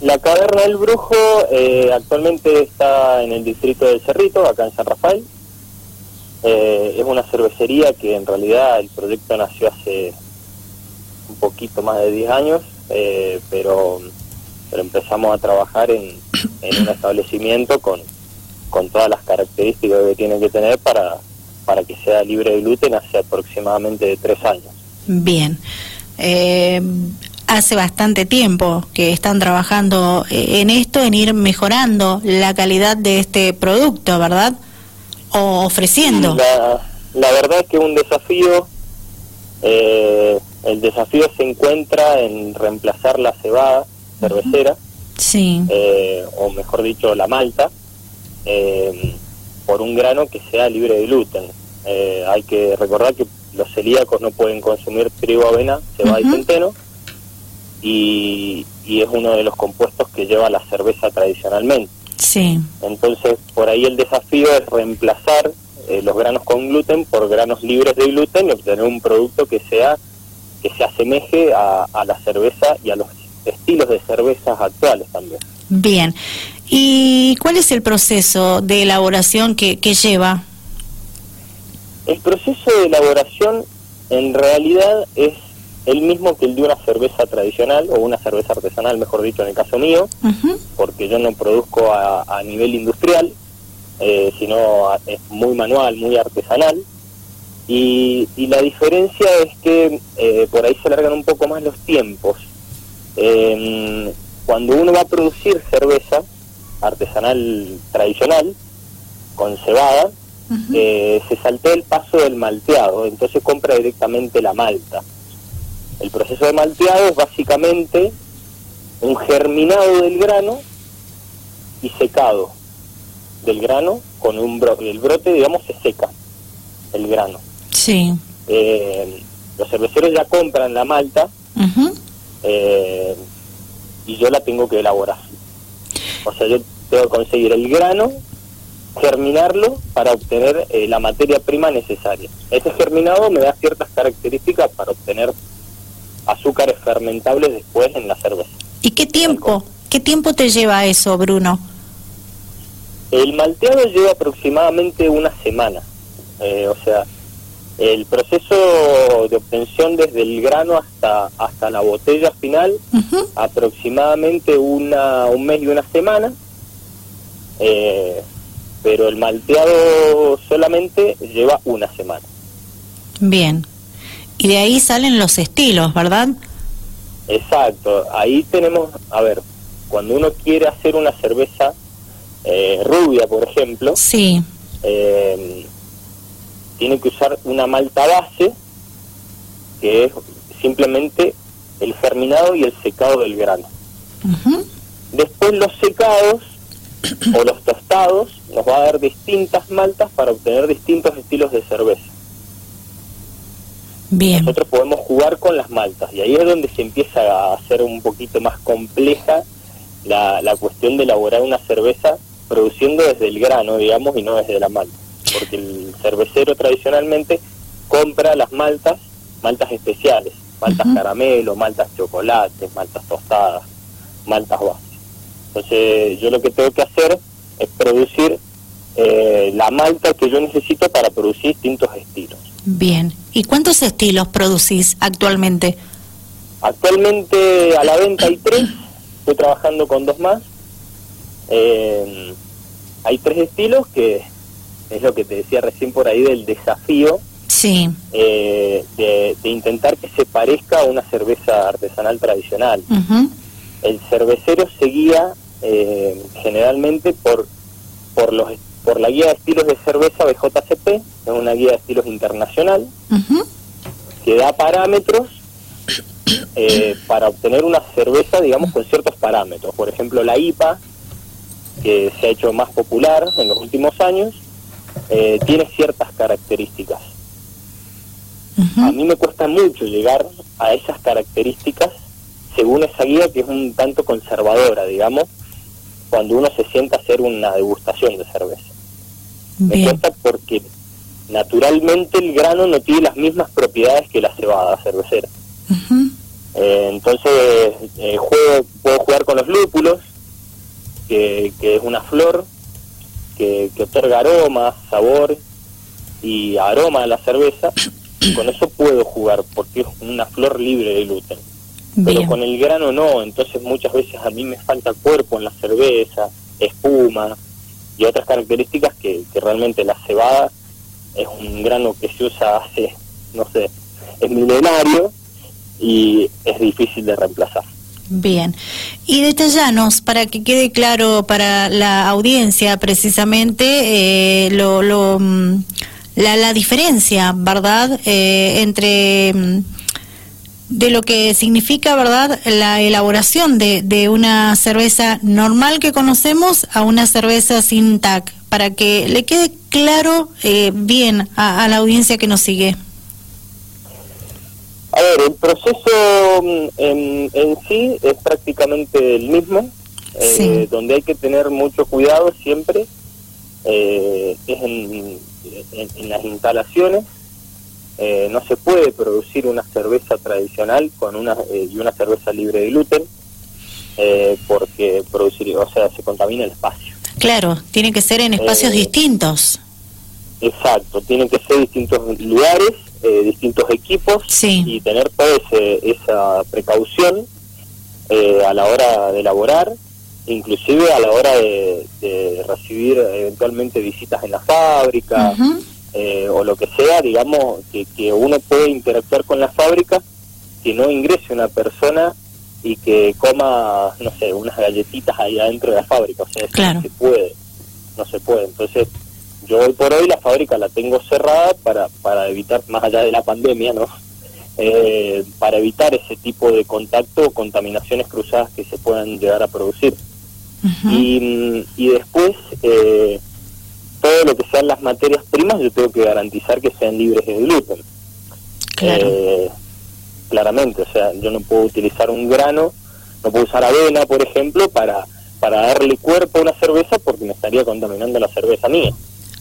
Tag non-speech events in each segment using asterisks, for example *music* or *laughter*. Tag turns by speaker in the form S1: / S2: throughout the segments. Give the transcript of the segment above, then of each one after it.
S1: La Caverna del Brujo eh, actualmente está en el distrito del Cerrito, acá en San Rafael. Eh, es una cervecería que en realidad el proyecto nació hace un poquito más de 10 años, eh, pero, pero empezamos a trabajar en, en un establecimiento con, con todas las características que tiene que tener para, para que sea libre de gluten hace aproximadamente tres años.
S2: Bien. Eh, hace bastante tiempo que están trabajando eh, en esto, en ir mejorando la calidad de este producto, ¿verdad? O ofreciendo.
S1: La, la verdad es que un desafío, eh, el desafío se encuentra en reemplazar la cebada cervecera,
S2: Sí.
S1: eh, o mejor dicho, la malta, eh, por un grano que sea libre de gluten. Eh, hay que recordar que los celíacos no pueden consumir trigo, avena, cebada y centeno, y, y es uno de los compuestos que lleva la cerveza tradicionalmente.
S2: Sí.
S1: Entonces, por ahí el desafío es reemplazar eh, los granos con gluten por granos libres de gluten y obtener un producto que sea que se asemeje a, a la cerveza y a los estilos de cervezas actuales también.
S2: Bien. ¿Y cuál es el proceso de elaboración que, que lleva?
S1: El proceso de elaboración en realidad es el mismo que el de una cerveza tradicional o una cerveza artesanal, mejor dicho, en el caso mío, porque yo no produzco a, a nivel industrial, eh, sino a- es muy manual, muy artesanal. Y, y la diferencia es que eh, por ahí se alargan un poco más los tiempos. Eh, cuando uno va a producir cerveza artesanal tradicional, con cebada, eh, se saltea el paso del malteado, entonces compra directamente la malta. El proceso de malteado es básicamente un germinado del grano y secado del grano con un brote. El brote, digamos, se seca el grano.
S2: Sí.
S1: Eh, los cerveceros ya compran la malta eh, y yo la tengo que elaborar. O sea, yo tengo que conseguir el grano, germinarlo para obtener eh, la materia prima necesaria. Ese germinado me da ciertas características para obtener azúcares fermentables después en la cerveza.
S2: ¿Y qué tiempo? ¿Qué tiempo te lleva eso, Bruno?
S1: El malteado lleva aproximadamente una semana. Eh, o sea, el proceso de obtención desde el grano hasta, hasta la botella final aproximadamente una, un mes y una semana, eh, pero el malteado solamente lleva una semana.
S2: Bien. Y de ahí salen los estilos, ¿verdad?
S1: Exacto, ahí tenemos, a ver, cuando uno quiere hacer una cerveza eh, rubia, por ejemplo,
S2: Sí.
S1: eh, tiene que usar una malta base, que es simplemente el germinado y el secado del grano. Después los secados o los tostados nos va a dar distintas maltas para obtener distintos estilos de cerveza.
S2: Bien.
S1: Nosotros podemos jugar con las maltas y ahí es donde se empieza a hacer un poquito más compleja la, la cuestión de elaborar una cerveza produciendo desde el grano, digamos, y no desde la malta. Porque el cervecero tradicionalmente compra las maltas, maltas especiales, maltas caramelo, maltas chocolate, maltas tostadas, maltas bases. Entonces yo lo que tengo que hacer es producir eh, la malta que yo necesito para producir distintos estilos.
S2: Bien. ¿Y cuántos estilos producís actualmente?
S1: Actualmente a la venta hay tres, estoy trabajando con dos más. Eh, hay tres estilos que es lo que te decía recién por ahí del desafío
S2: Sí.
S1: eh, de, de intentar que se parezca a una cerveza artesanal tradicional. El cervecero se guía eh, generalmente por por los por la guía de estilos de cerveza BJCP, es una guía de estilos internacional que da parámetros *coughs* eh, para obtener una cerveza, digamos, con ciertos parámetros. Por ejemplo, la IPA, que se ha hecho más popular en los últimos años, eh, tiene ciertas características. A mí me cuesta mucho llegar a esas características según esa guía que es un tanto conservadora, digamos, cuando uno se sienta a hacer una degustación de cerveza. Me
S2: Bien.
S1: cuesta porque naturalmente el grano no tiene las mismas propiedades que la cebada cervecera. Eh, entonces, eh, juego, puedo jugar con los lúpulos, que, que es una flor que, que otorga aroma, sabor y aroma a la cerveza. *coughs* con eso puedo jugar, porque es una flor libre de gluten. Pero con el grano no, entonces muchas veces a mí me falta cuerpo en la cerveza, espuma y otras características que, realmente la cebada es un grano que se usa hace, no sé, es milenario y es difícil de reemplazar.
S2: Bien. Y detallanos, para que quede claro para la audiencia precisamente, eh, lo, lo, mm, la, la diferencia, ¿verdad?, eh, entre mm, de lo que significa, ¿verdad?, la elaboración de, de una cerveza normal que conocemos a una cerveza sin TAC, para que le quede claro eh, bien a la audiencia que nos sigue.
S1: A ver, el proceso mm, en, en sí es prácticamente el mismo, eh, donde hay que tener mucho cuidado siempre eh, es en, en, las instalaciones. Eh, no se puede producir una cerveza tradicional con una y una cerveza libre de gluten porque producir, o sea, se contamina el espacio.
S2: Claro, tiene que ser en espacios distintos.
S1: Exacto, tienen que ser distintos lugares eh, distintos equipos y tener toda esa precaución eh, a la hora de elaborar, inclusive a la hora de, recibir eventualmente visitas en la fábrica eh, o lo que sea, digamos, que, que uno puede interactuar con la fábrica, que no ingrese una persona y que coma, no sé, unas galletitas ahí adentro de la fábrica, o sea, no se puede, no se puede. Entonces, yo hoy por hoy la fábrica la tengo cerrada para, para evitar, más allá de la pandemia, ¿no? *laughs* Eh, para evitar ese tipo de contacto o contaminaciones cruzadas que se puedan llegar a producir. y, y, después, eh, todo lo que sean las materias primas, yo tengo que garantizar que sean libres de gluten.
S2: Claro.
S1: Eh, claramente, o sea, yo no puedo utilizar un grano, no puedo usar avena, por ejemplo, para, para darle cuerpo a una cerveza porque me estaría contaminando la cerveza mía.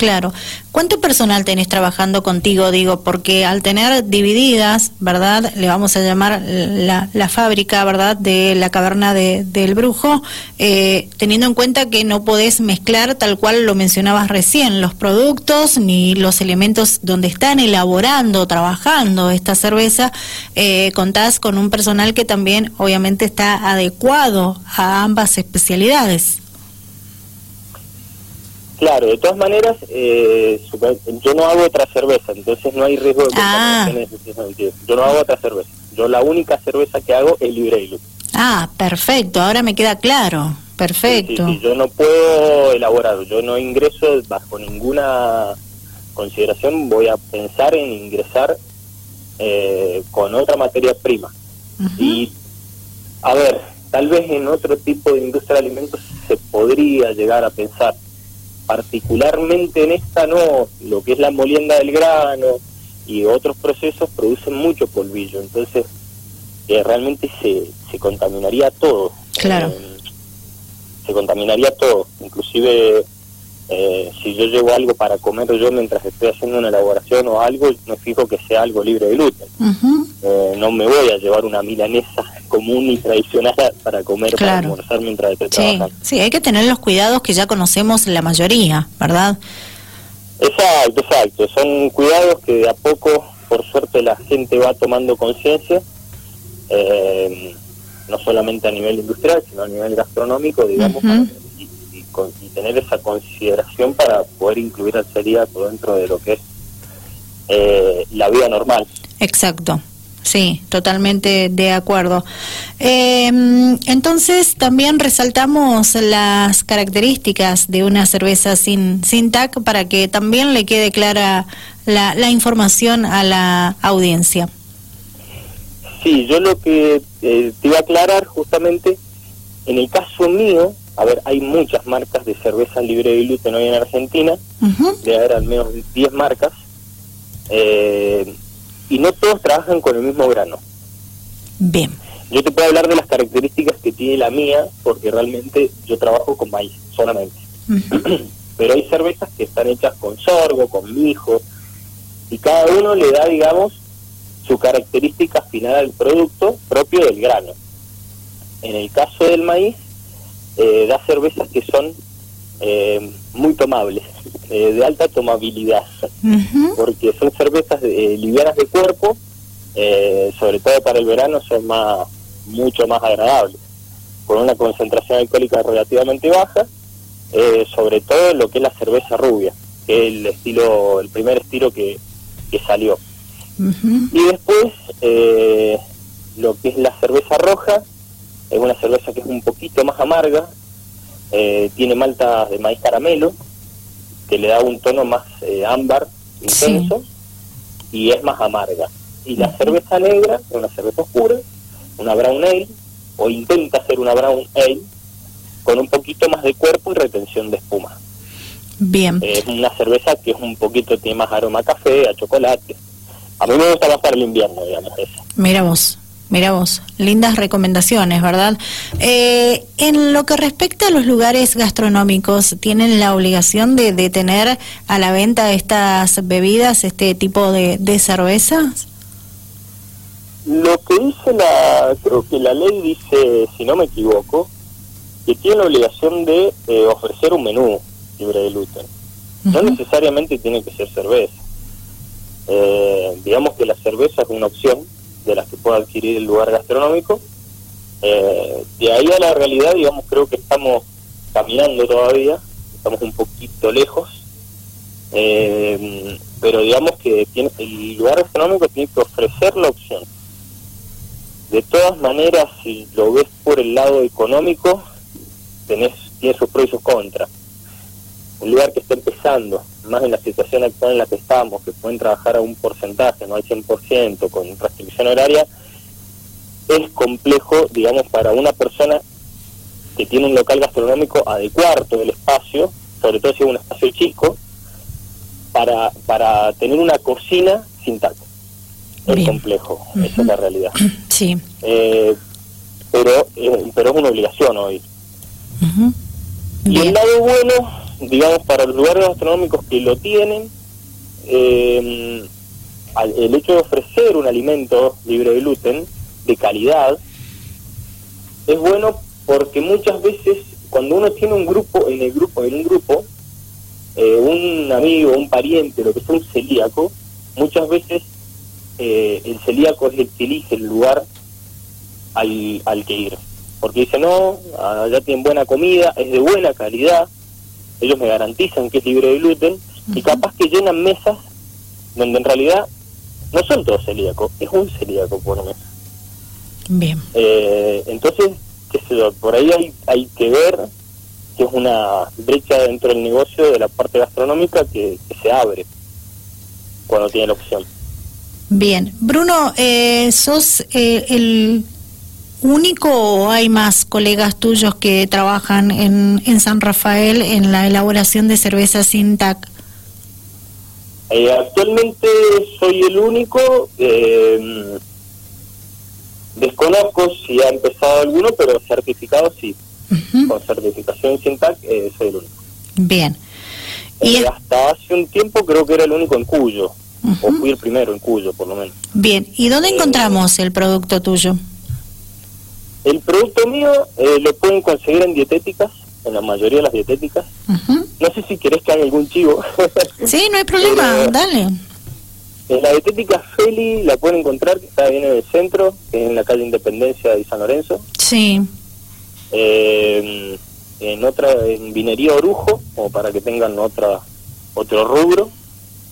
S2: Claro. ¿Cuánto personal tenés trabajando contigo? Digo, porque al tener divididas, ¿verdad? Le vamos a llamar la, fábrica, ¿verdad? De la caverna de, del brujo, eh, teniendo en cuenta que no podés mezclar tal cual lo mencionabas recién, los productos ni los elementos donde están elaborando, trabajando esta cerveza, eh, contás con un personal que también obviamente está adecuado a ambas especialidades.
S1: Claro, de todas maneras, eh, yo no hago otra cerveza, entonces no hay riesgo de
S2: ah.
S1: contaminación Yo no hago otra cerveza. Yo la única cerveza que hago es libre de
S2: Ah, perfecto, ahora me queda claro. Perfecto.
S1: Sí, yo no puedo elaborar, yo no ingreso bajo ninguna consideración, voy a pensar en ingresar eh, con otra materia prima. Y, a ver, tal vez en otro tipo de industria de alimentos se podría llegar a pensar, particularmente en esta no, lo que es la molienda del grano y otros procesos producen mucho polvillo, entonces eh, realmente se, se contaminaría todo.
S2: Claro.
S1: Eh, se contaminaría todo, inclusive eh, si yo llevo algo para comer yo mientras estoy haciendo una elaboración o algo, me fijo que sea algo libre de gluten. Eh, no me voy a llevar una milanesa común y tradicional para comer, para almorzar mientras estoy trabajando.
S2: Sí, hay que tener los cuidados que ya conocemos la mayoría, ¿verdad?
S1: Exacto, exacto. Son cuidados que de a poco, por suerte, la gente va tomando conciencia. Eh, no solamente a nivel industrial, sino a nivel gastronómico, digamos, y tener esa consideración para poder incluir al celíaco dentro de lo que es eh, la vida normal.
S2: Exacto. Sí, totalmente de acuerdo. Em, entonces también resaltamos las características de una cerveza sin, sin TAC para que también le quede clara la, la información a la audiencia.
S1: Sí, yo lo que eh, te iba a aclarar justamente, en el caso mío, a ver, hay muchas marcas de cerveza libre de gluten hoy en Argentina, de haber al menos 10 marcas, eh, y no todos trabajan con el mismo grano.
S2: Bien.
S1: Yo te puedo hablar de las características que tiene la mía, porque realmente yo trabajo con maíz solamente. *clears throat* Pero hay cervezas que están hechas con sorgo, con mijo, y cada uno le da, digamos, su característica final del producto propio del grano. En el caso del maíz, eh, da cervezas que son eh, muy tomables, eh, de alta tomabilidad, porque son cervezas livianas de cuerpo, sobre todo para el verano son más mucho más agradables, con una concentración alcohólica relativamente baja, sobre todo lo que es la cerveza rubia, que es el estilo, el primer estilo que, que salió. Y después, lo que es la cerveza roja, es una cerveza que es un poquito más amarga, eh, tiene maltas de maíz caramelo, que le da un tono más eh, ámbar, intenso, y es más amarga. Y la cerveza negra es una cerveza oscura, una brown ale, o intenta ser una brown ale, con un poquito más de cuerpo y retención de espuma.
S2: Bien.
S1: Es una cerveza que es un poquito, tiene más aroma a café, a chocolate. A mí me gusta más para el invierno, digamos, eso.
S2: Mira vos. Mira vos, lindas recomendaciones, ¿verdad? Eh, en lo que respecta a los lugares gastronómicos, ¿tienen la obligación de, de tener a la venta estas bebidas, este tipo de, de cervezas?
S1: Lo que dice la, creo que la ley dice, si no me equivoco, que tiene la obligación de eh, ofrecer un menú libre de gluten. No necesariamente tiene que ser cerveza. Eh, digamos que la cerveza es una opción, de las que pueda adquirir el lugar gastronómico. Eh, de ahí a la realidad, digamos, creo que estamos caminando todavía, estamos un poquito lejos, eh, pero digamos que tiene, el lugar gastronómico tiene que ofrecer la opción. De todas maneras, si lo ves por el lado económico, tenés, tiene sus pros y sus contras. Un lugar que está empezando, más en la situación actual en la que estamos, que pueden trabajar a un porcentaje, no al 100%, con restricción horaria, es complejo, digamos, para una persona que tiene un local gastronómico adecuar todo el espacio, sobre todo si es un espacio chico, para, para tener una cocina sin taco. Es complejo, esa es la realidad. *clears throat*
S2: Sí.
S1: Eh, pero, eh, pero es una obligación hoy. Y el lado bueno digamos, para los lugares gastronómicos que lo tienen, eh, el hecho de ofrecer un alimento libre de gluten, de calidad, es bueno porque muchas veces cuando uno tiene un grupo, en el grupo, en un grupo, eh, un amigo, un pariente, lo que sea un celíaco, muchas veces eh, el celíaco es el que elige el lugar al, al que ir. Porque dice, no, allá tienen buena comida, es de buena calidad, ellos me garantizan que es libre de gluten y capaz que llenan mesas donde en realidad no son todos celíacos, es un celíaco por mesa.
S2: Bien.
S1: Eh, entonces, qué sé yo, por ahí hay, hay que ver que es una brecha dentro del negocio de la parte gastronómica que, se abre cuando tiene la opción.
S2: Bien, Bruno, eh, sos eh, el único o hay más colegas tuyos que trabajan en, en San Rafael en la elaboración de cerveza sin TAC?
S1: Eh, actualmente soy el único. Eh, desconozco si ha empezado alguno, pero certificado sí. Con certificación sin TAC eh, soy el único.
S2: Bien.
S1: ¿Y hasta hace un tiempo creo que era el único en Cuyo. O fui el primero en Cuyo, por lo menos.
S2: Bien. ¿Y dónde encontramos el producto tuyo?
S1: El producto mío eh, lo pueden conseguir en dietéticas, en la mayoría de las dietéticas. No sé si querés que haga algún chivo. *laughs*
S2: sí, no hay problema, dale.
S1: En la dietética Feli la pueden encontrar, que está bien en el centro, que es en la calle Independencia de San Lorenzo.
S2: Sí.
S1: Eh, en otra, en Vinería Orujo, como para que tengan otra otro rubro,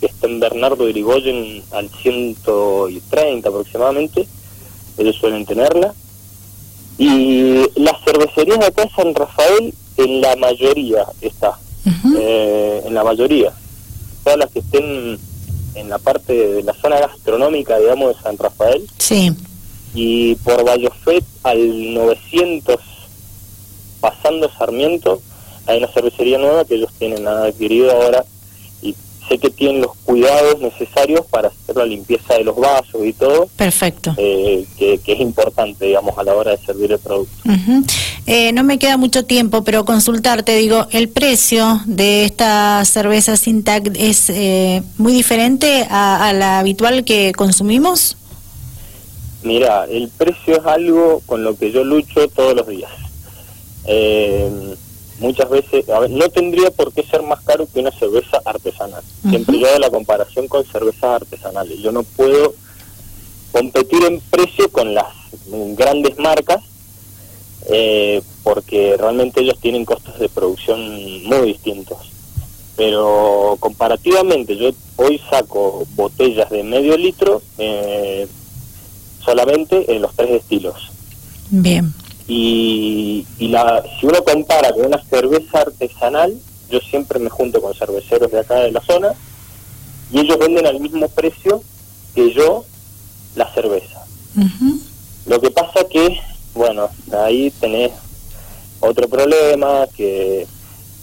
S1: que está en Bernardo Irigoyen al 130 aproximadamente. Ellos suelen tenerla. Y las cervecerías de acá en San Rafael, en la mayoría está, eh, en la mayoría. Todas las que estén en la parte de la zona gastronómica, digamos, de San Rafael.
S2: Sí.
S1: Y por Vallofet al 900, pasando Sarmiento, hay una cervecería nueva que ellos tienen adquirido ahora sé que tienen los cuidados necesarios para hacer la limpieza de los vasos y todo.
S2: Perfecto.
S1: Eh, que, es importante, digamos, a la hora de servir el producto.
S2: Eh, no me queda mucho tiempo, pero consultarte, digo, ¿el precio de esta cerveza Sintac es eh, muy diferente a, la habitual que consumimos?
S1: Mira, el precio es algo con lo que yo lucho todos los días. Eh, muchas veces, a ver, no tendría por qué ser más caro que una cerveza artesanal. Siempre yo hago la comparación con cervezas artesanales. Yo no puedo competir en precio con las grandes marcas eh, porque realmente ellos tienen costos de producción muy distintos. Pero comparativamente yo hoy saco botellas de medio litro eh, solamente en los tres estilos.
S2: Bien.
S1: Y, y la, si uno compara con una cerveza artesanal, yo siempre me junto con cerveceros de acá de la zona y ellos venden al mismo precio que yo la cerveza. Lo que pasa que, bueno, ahí tenés otro problema que,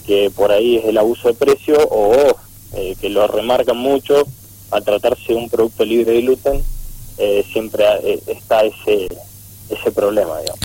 S1: que por ahí es el abuso de precio o eh, que lo remarcan mucho al tratarse de un producto libre de gluten, eh, siempre eh, está ese, ese problema, digamos.